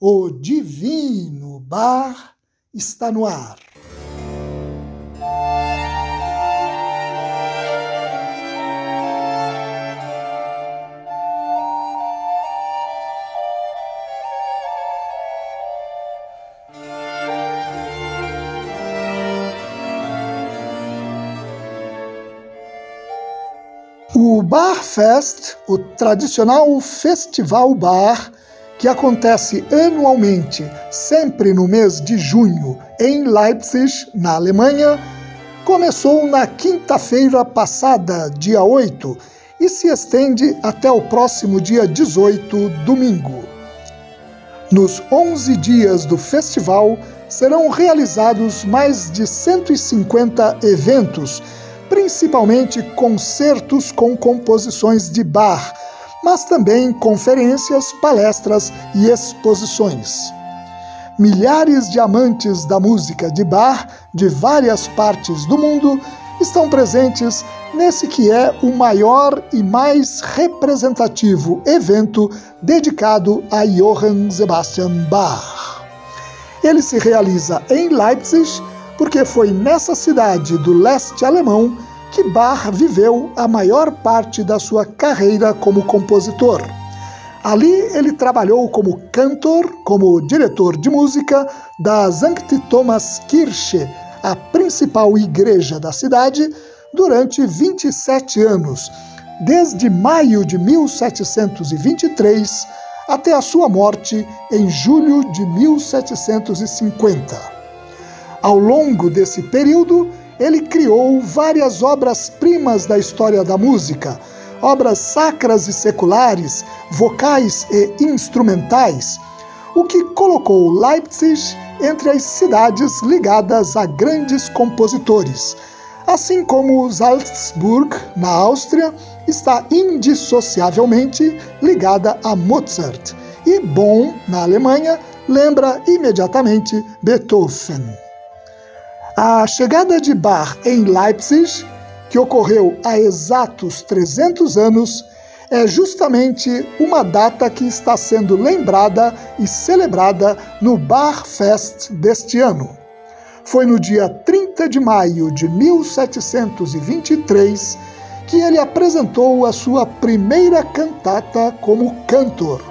o Divino Bar está no ar. O Bar Fest, o tradicional festival bar que acontece anualmente, sempre no mês de junho, em Leipzig, na Alemanha, começou na quinta-feira passada, dia 8, e se estende até o próximo dia 18, domingo. Nos 11 dias do festival serão realizados mais de 150 eventos, principalmente concertos com composições de Bach mas também conferências, palestras e exposições. Milhares de amantes da música de bar de várias partes do mundo estão presentes nesse que é o maior e mais representativo evento dedicado a Johann Sebastian Bach. Ele se realiza em Leipzig porque foi nessa cidade do leste alemão que Bach viveu a maior parte da sua carreira como compositor. Ali ele trabalhou como cantor, como diretor de música da Sankt Thomas Kirche, a principal igreja da cidade, durante 27 anos, desde maio de 1723 até a sua morte em julho de 1750. Ao longo desse período, ele criou várias obras-primas da história da música, obras sacras e seculares, vocais e instrumentais, o que colocou Leipzig entre as cidades ligadas a grandes compositores, assim como Salzburg, na Áustria, está indissociavelmente ligada a Mozart, e Bonn, na Alemanha, lembra imediatamente Beethoven. A chegada de Bach em Leipzig, que ocorreu há exatos 300 anos, é justamente uma data que está sendo lembrada e celebrada no Bar Fest deste ano. Foi no dia 30 de maio de 1723 que ele apresentou a sua primeira cantata como cantor,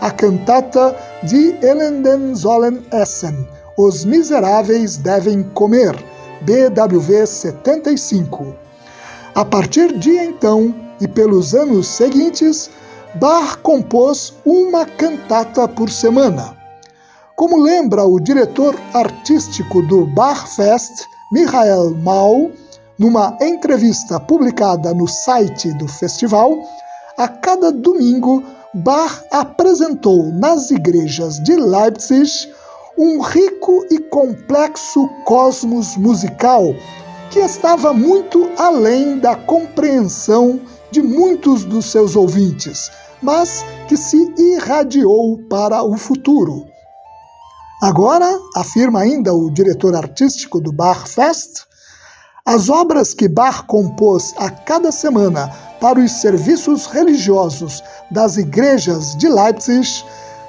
a cantata de Elenden sollen essen, os Miseráveis Devem Comer, BWV 75. A partir de então e pelos anos seguintes, Bach compôs uma cantata por semana. Como lembra o diretor artístico do Bach Fest, Michael Mau, numa entrevista publicada no site do festival, a cada domingo Bach apresentou nas igrejas de Leipzig um rico e complexo cosmos musical que estava muito além da compreensão de muitos dos seus ouvintes, mas que se irradiou para o futuro. Agora, afirma ainda o diretor artístico do Bach Fest, as obras que Bach compôs a cada semana para os serviços religiosos das igrejas de Leipzig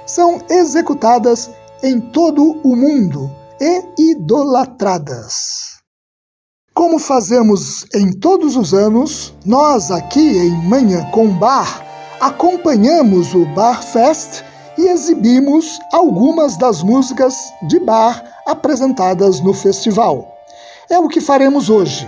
são executadas em todo o mundo, e idolatradas. Como fazemos em todos os anos, nós aqui em Manhã com Bar acompanhamos o Bar Fest e exibimos algumas das músicas de bar apresentadas no festival. É o que faremos hoje.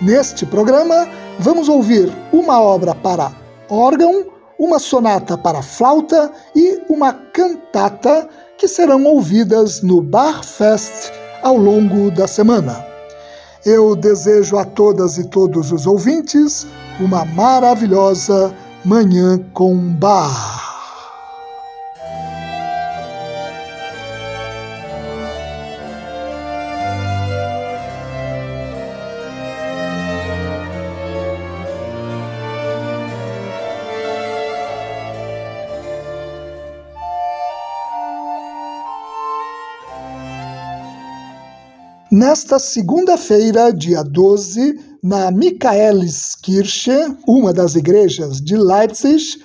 Neste programa, vamos ouvir uma obra para órgão, uma sonata para flauta e uma cantata que serão ouvidas no Bar Fest ao longo da semana. Eu desejo a todas e todos os ouvintes uma maravilhosa Manhã com Bar. Nesta segunda-feira, dia 12, na Michaeliskirche, uma das igrejas de Leipzig,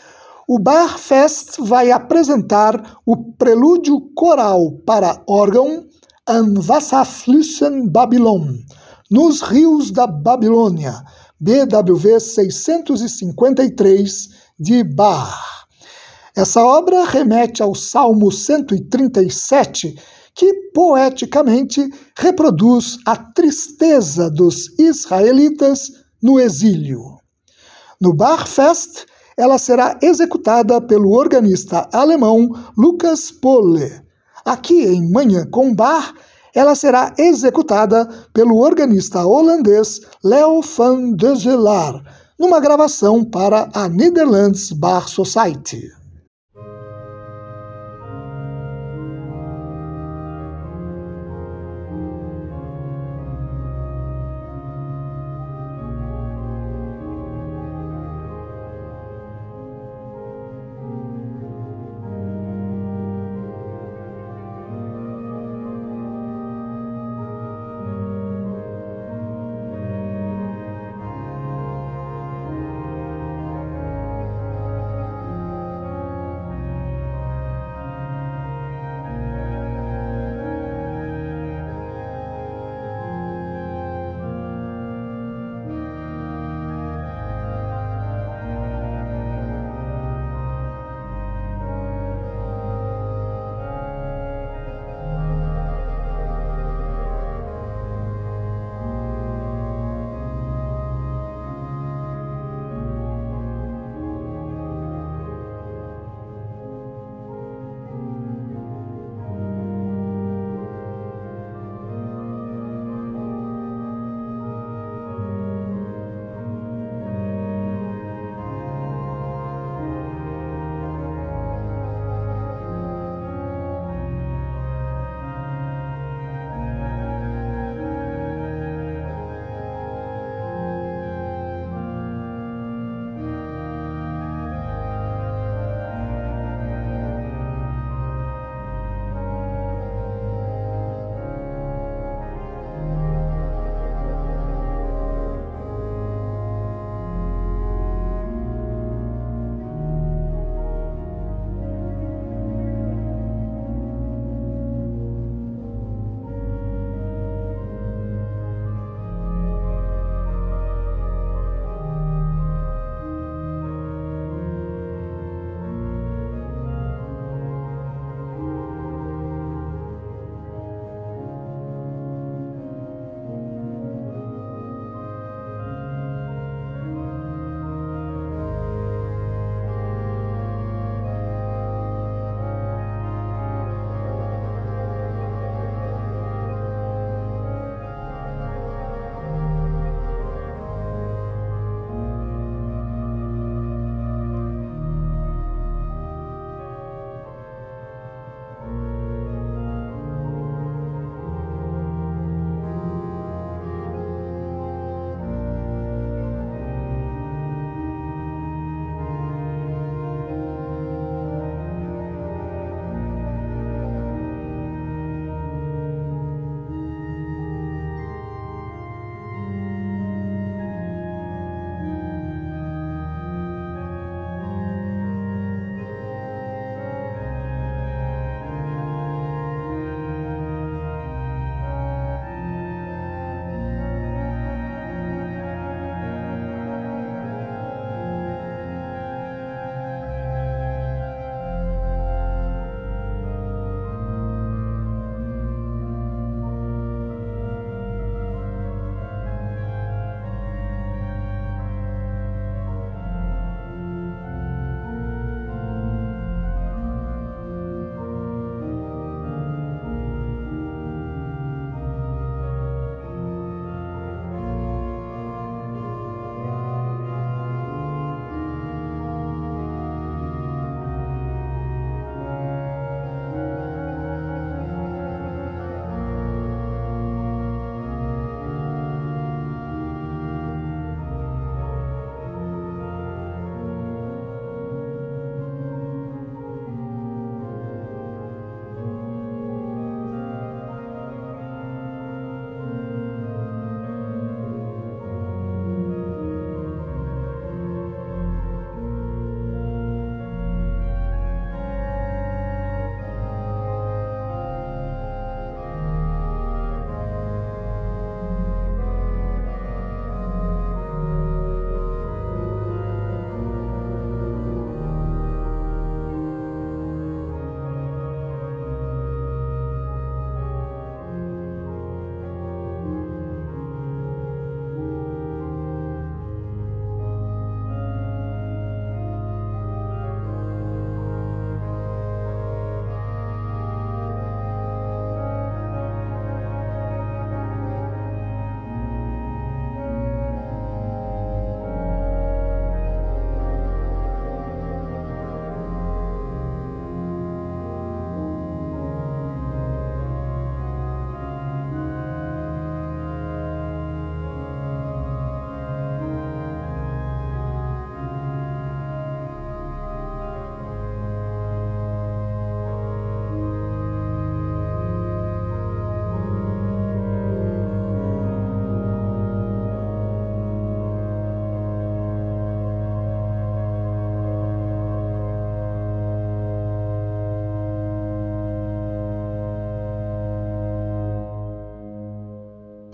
o Barfest vai apresentar o prelúdio coral para órgão An Wasserflüssen Babylon, nos rios da Babilônia, BWV 653 de Bach. Essa obra remete ao Salmo 137 que poeticamente reproduz a tristeza dos israelitas no exílio. No Barfest, ela será executada pelo organista alemão Lucas Pohle. Aqui em Manhã com Bar, ela será executada pelo organista holandês Leo van Dezelaar, numa gravação para a Netherlands Bar Society.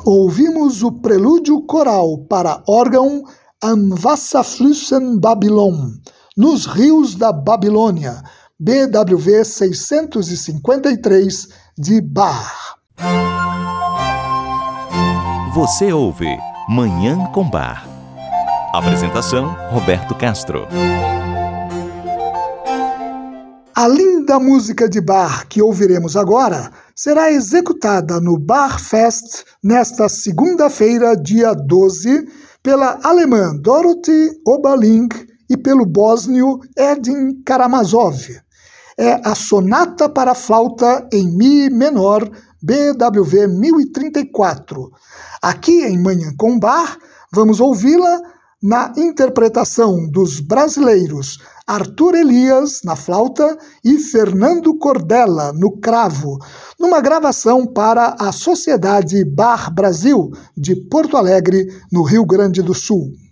Ouvimos o prelúdio coral para órgão Am Wasserflüssen Babylon, nos rios da Babilônia, BWV 653 de Bach. Você ouve Manhã com Bar. Apresentação Roberto Castro. A linda música de bar que ouviremos agora será executada no Bar Fest nesta segunda-feira, dia 12, pela alemã Dorothy Oberling e pelo bósnio Edin Karamazov. É a Sonata para Flauta em Mi menor, BWV 1034. Aqui em Manhã com Bar, vamos ouvi-la na interpretação dos brasileiros Arthur Elias na flauta e Fernando Cordella no cravo, numa gravação para a Sociedade Bar Brasil de Porto Alegre, no Rio Grande do Sul.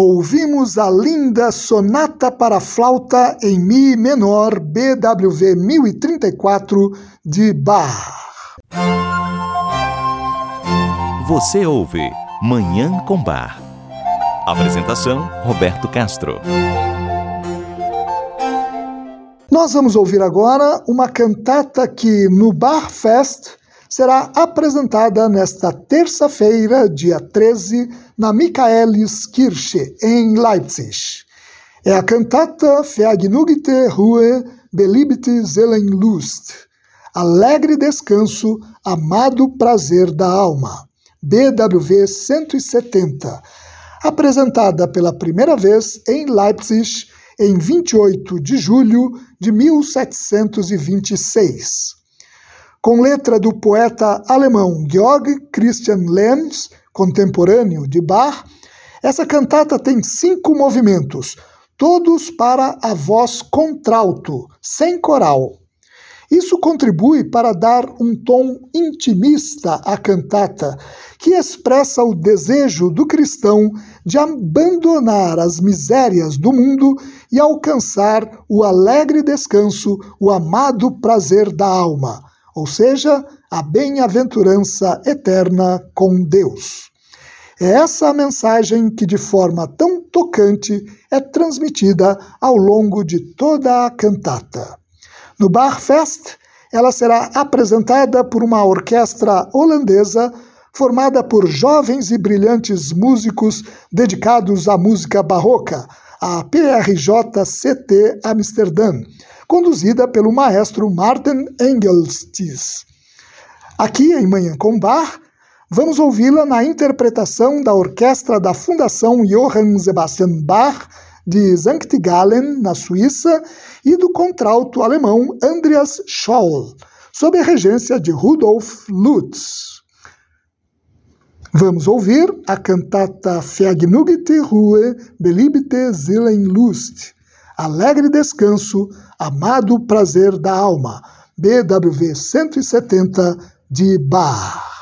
Ouvimos a linda Sonata para Flauta em Mi menor BWV 1034 de Bach. Você ouve Manhã com Bar. Apresentação: Roberto Castro. Nós vamos ouvir agora uma cantata que no Bar Fest será apresentada nesta terça-feira, dia 13, na Michaeliskirche, em Leipzig. É a cantata Vergnügte Ruhe, Beliebte Seelenlust, Alegre Descanso, Amado Prazer da Alma, BWV 170, apresentada pela primeira vez em Leipzig em 28 de julho de 1726 com letra do poeta alemão Georg Christian Lenz, contemporâneo de Bach, essa cantata tem cinco movimentos, todos para a voz contralto, sem coral. Isso contribui para dar um tom intimista à cantata, que expressa o desejo do cristão de abandonar as misérias do mundo e alcançar o alegre descanso, o amado prazer da alma ou seja, a bem-aventurança eterna com Deus. É essa a mensagem que, de forma tão tocante, é transmitida ao longo de toda a cantata. No Barfest, ela será apresentada por uma orquestra holandesa formada por jovens e brilhantes músicos dedicados à música barroca, a PRJ-CT Amsterdã, conduzida pelo maestro Martin Engelstis. Aqui em Manhã com Bar, vamos ouvi-la na interpretação da orquestra da Fundação Johann Sebastian Bach de Sankt Gallen, na Suíça, e do contralto alemão Andreas Scholl, sob a regência de Rudolf Lutz. Vamos ouvir a cantata Vergnügte Ruhe, Beliebte Seelenlust, Alegre Descanso, Amado Prazer da Alma, BWV 170 de Bach.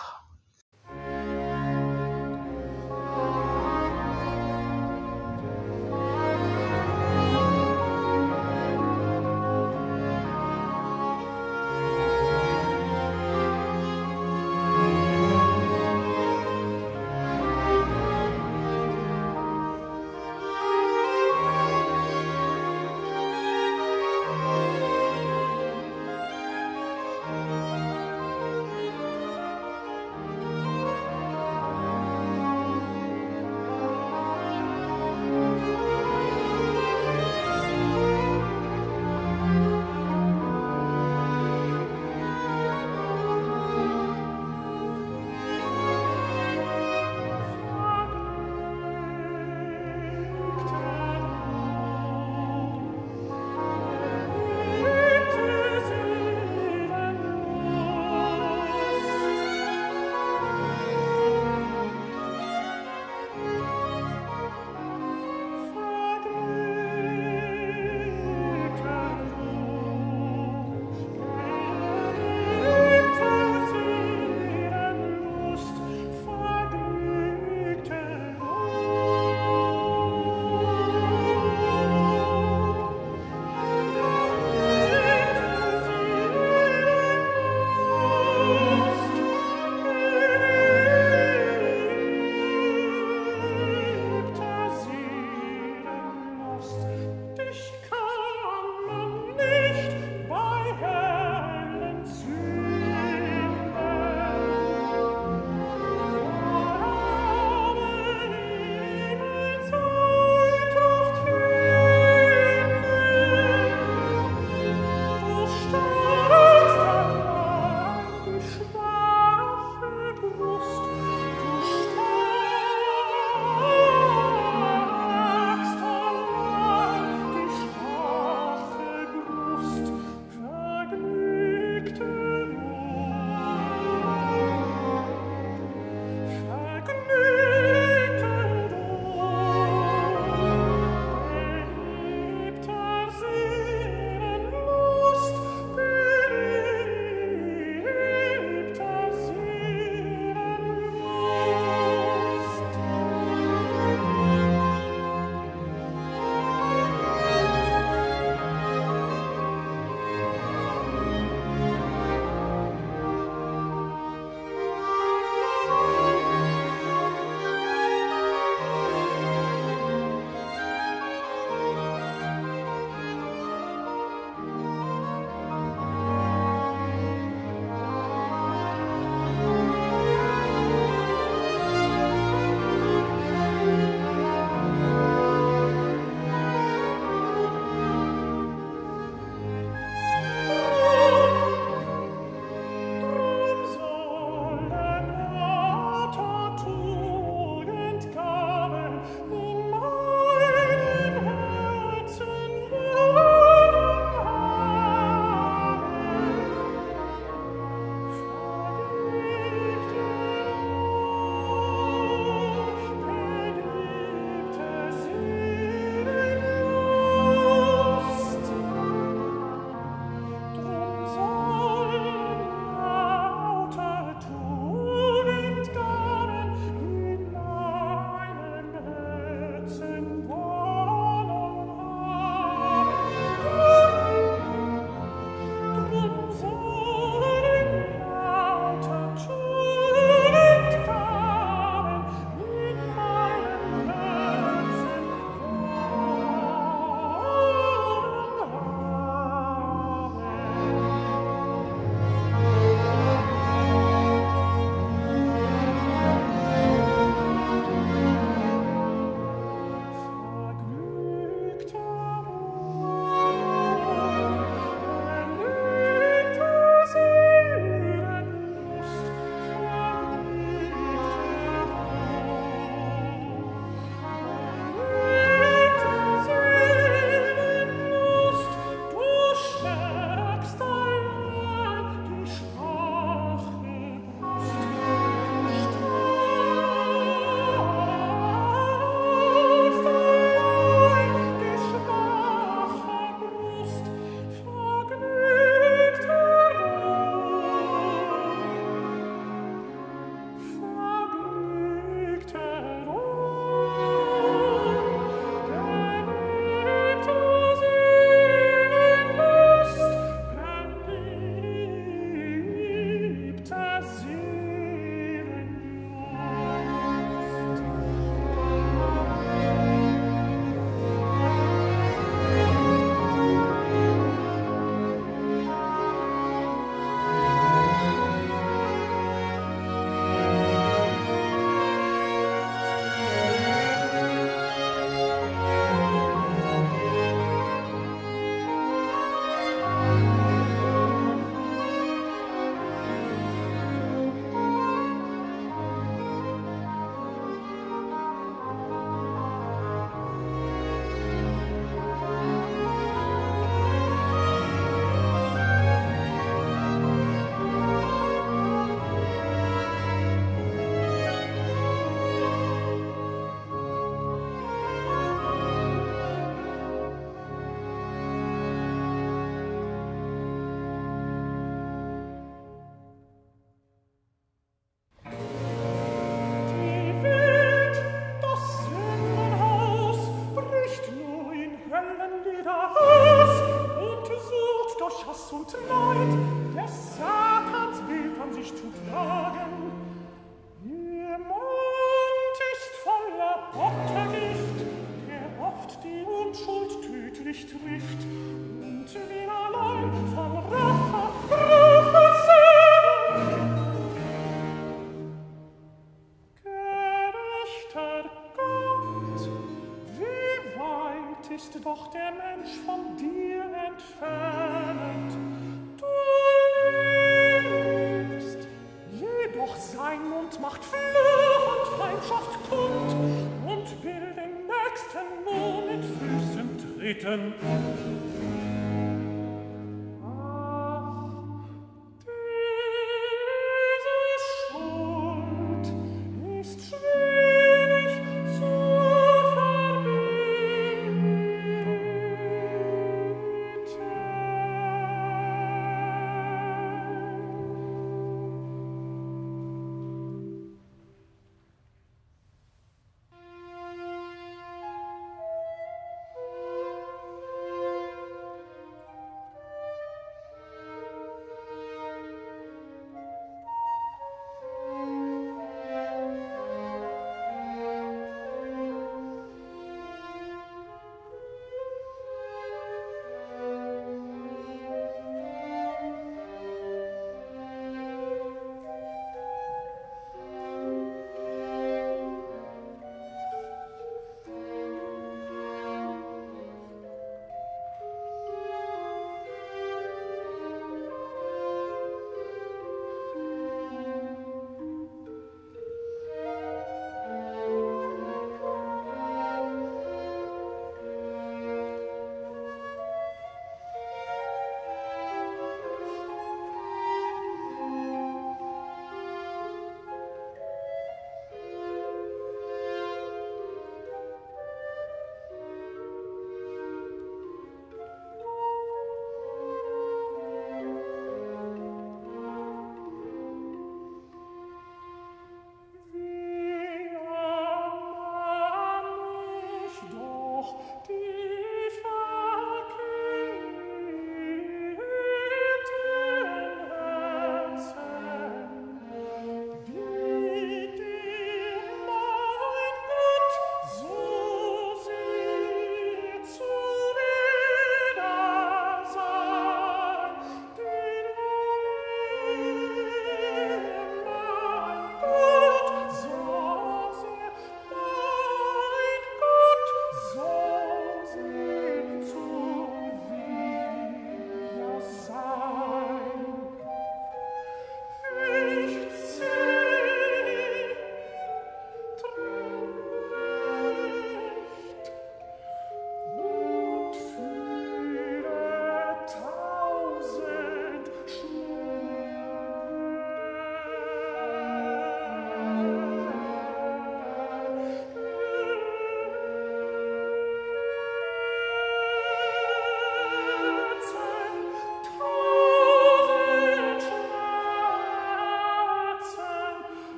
Amen.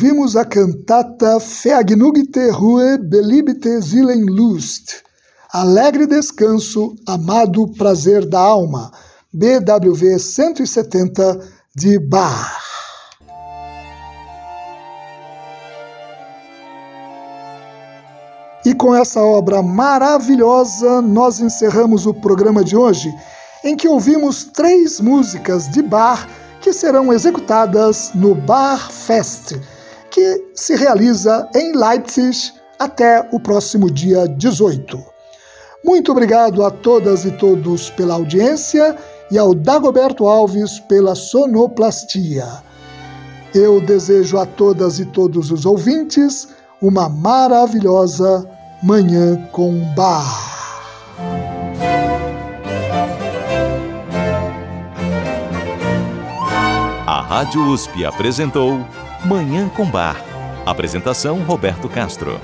ouvimos a cantata Vergnügte Ruhe, Beliebte Seelenlust, Alegre Descanso, Amado Prazer da Alma, BWV 170 de Bach. E com essa obra maravilhosa, nós encerramos o programa de hoje, em que ouvimos três músicas de Bach que serão executadas no Bar Fest, que se realiza em Leipzig até o próximo dia 18. Muito obrigado a todas e todos pela audiência e ao Dagoberto Alves pela sonoplastia. Eu desejo a todas e todos os ouvintes uma maravilhosa Manhã com Bar. A Rádio USP apresentou Manhã com Bar. Apresentação Roberto Castro.